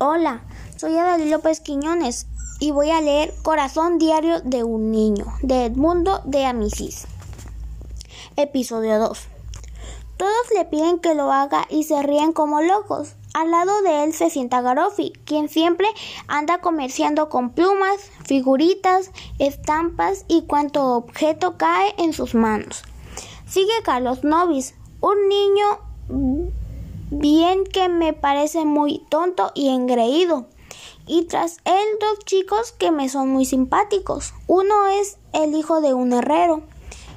Hola, soy Adalí López Quiñones y voy a leer Corazón Diario de un Niño de Edmundo de Amisis. Episodio 2. Todos le piden que lo haga y se ríen como locos. Al lado de él se sienta Garofi, quien siempre anda comerciando con plumas, figuritas, estampas y cuanto objeto cae en sus manos. Sigue Carlos Novis, un niño bien que me parece muy tonto y engreído. Y tras él dos chicos que me son muy simpáticos. Uno es el hijo de un herrero.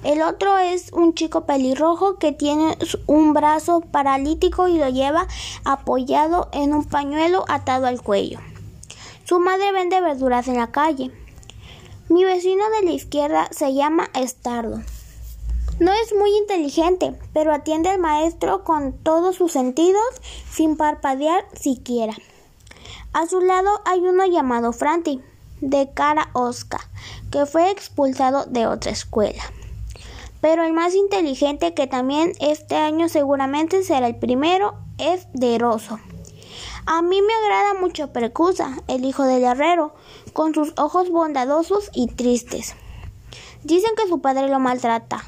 El otro es un chico pelirrojo que tiene un brazo paralítico y lo lleva apoyado en un pañuelo atado al cuello. Su madre vende verduras en la calle. Mi vecino de la izquierda se llama Estardo. No es muy inteligente, pero atiende al maestro con todos sus sentidos sin parpadear siquiera. A su lado hay uno llamado Franti, de cara osca, que fue expulsado de otra escuela. Pero el más inteligente, que también este año seguramente será el primero, es Deroso. A mí me agrada mucho Precusa, el hijo del herrero, con sus ojos bondadosos y tristes. Dicen que su padre lo maltrata,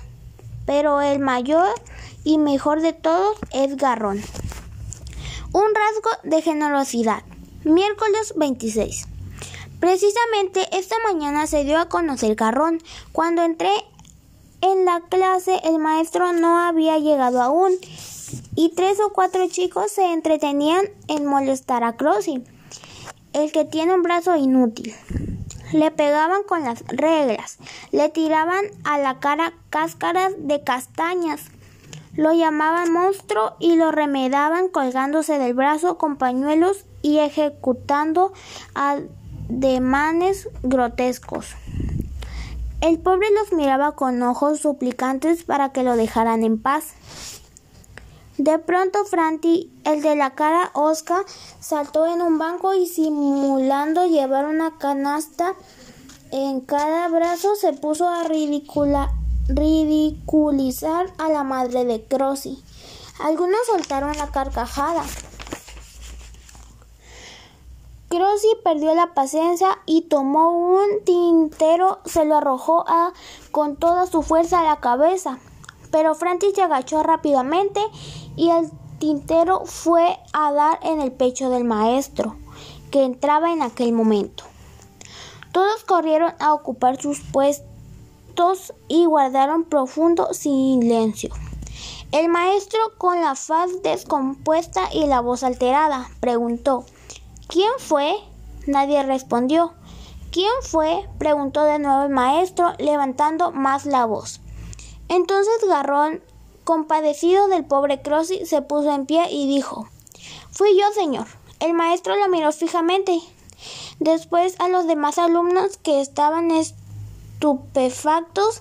pero el mayor y mejor de todos es Garrón. Un rasgo de generosidad. Miércoles 26. Precisamente esta mañana se dio a conocer Garrón. Cuando entré en la clase el maestro no había llegado aún y tres o cuatro chicos se entretenían en molestar a Crossy, el que tiene un brazo inútil. Le pegaban con las reglas, le tiraban a la cara cáscaras de castañas, lo llamaban monstruo y lo remedaban colgándose del brazo con pañuelos y ejecutando ademanes grotescos. El pobre los miraba con ojos suplicantes para que lo dejaran en paz. De pronto Franti, el de la cara osca, saltó en un banco y simulando llevar una canasta en cada brazo se puso a ridiculizar a la madre de Crossy. Algunos soltaron la carcajada. Crossy perdió la paciencia y tomó un tintero, se lo arrojó con toda su fuerza a la cabeza. Pero Francis se agachó rápidamente y el tintero fue a dar en el pecho del maestro, que entraba en aquel momento. Todos corrieron a ocupar sus puestos y guardaron profundo silencio. El maestro, con la faz descompuesta y la voz alterada, preguntó ¿Quién fue? Nadie respondió. ¿Quién fue? preguntó de nuevo el maestro, levantando más la voz. Entonces Garrón, compadecido del pobre Crossy, se puso en pie y dijo Fui yo, señor. El maestro lo miró fijamente. Después a los demás alumnos que estaban estupefactos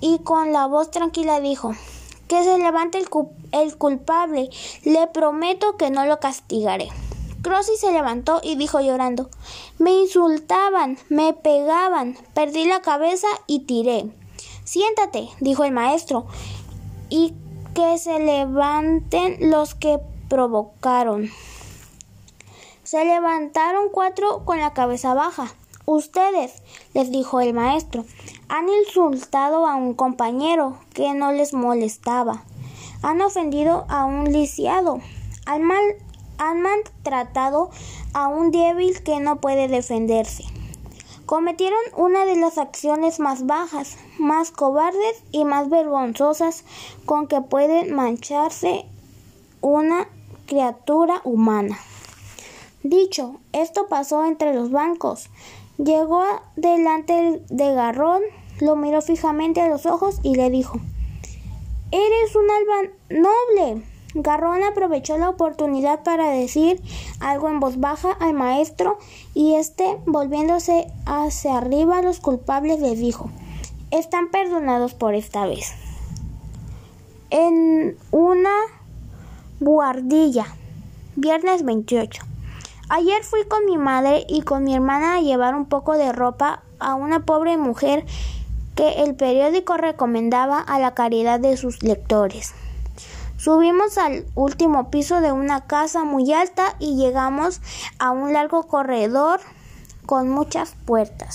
y con la voz tranquila dijo Que se levante el, culpable. Le prometo que no lo castigaré. Crossy se levantó y dijo llorando Me insultaban, me pegaban, perdí la cabeza y tiré. Siéntate, dijo el maestro, y que se levanten los que provocaron. Se levantaron cuatro con la cabeza baja. Ustedes, les dijo el maestro, han insultado a un compañero que no les molestaba. Han ofendido a un lisiado. Han, mal, han maltratado a un débil que no puede defenderse cometieron una de las acciones más bajas, más cobardes y más vergonzosas con que puede mancharse una criatura humana. Dicho, esto pasó entre los bancos. Llegó delante de Garrón, lo miró fijamente a los ojos y le dijo Eres un alba noble. Garrón aprovechó la oportunidad para decir algo en voz baja al maestro y éste, volviéndose hacia arriba a los culpables, les dijo Están perdonados por esta vez. En una buhardilla, viernes 28. Ayer fui con mi madre y con mi hermana a llevar un poco de ropa a una pobre mujer que el periódico recomendaba a la caridad de sus lectores. Subimos al último piso de una casa muy alta y llegamos a un largo corredor con muchas puertas.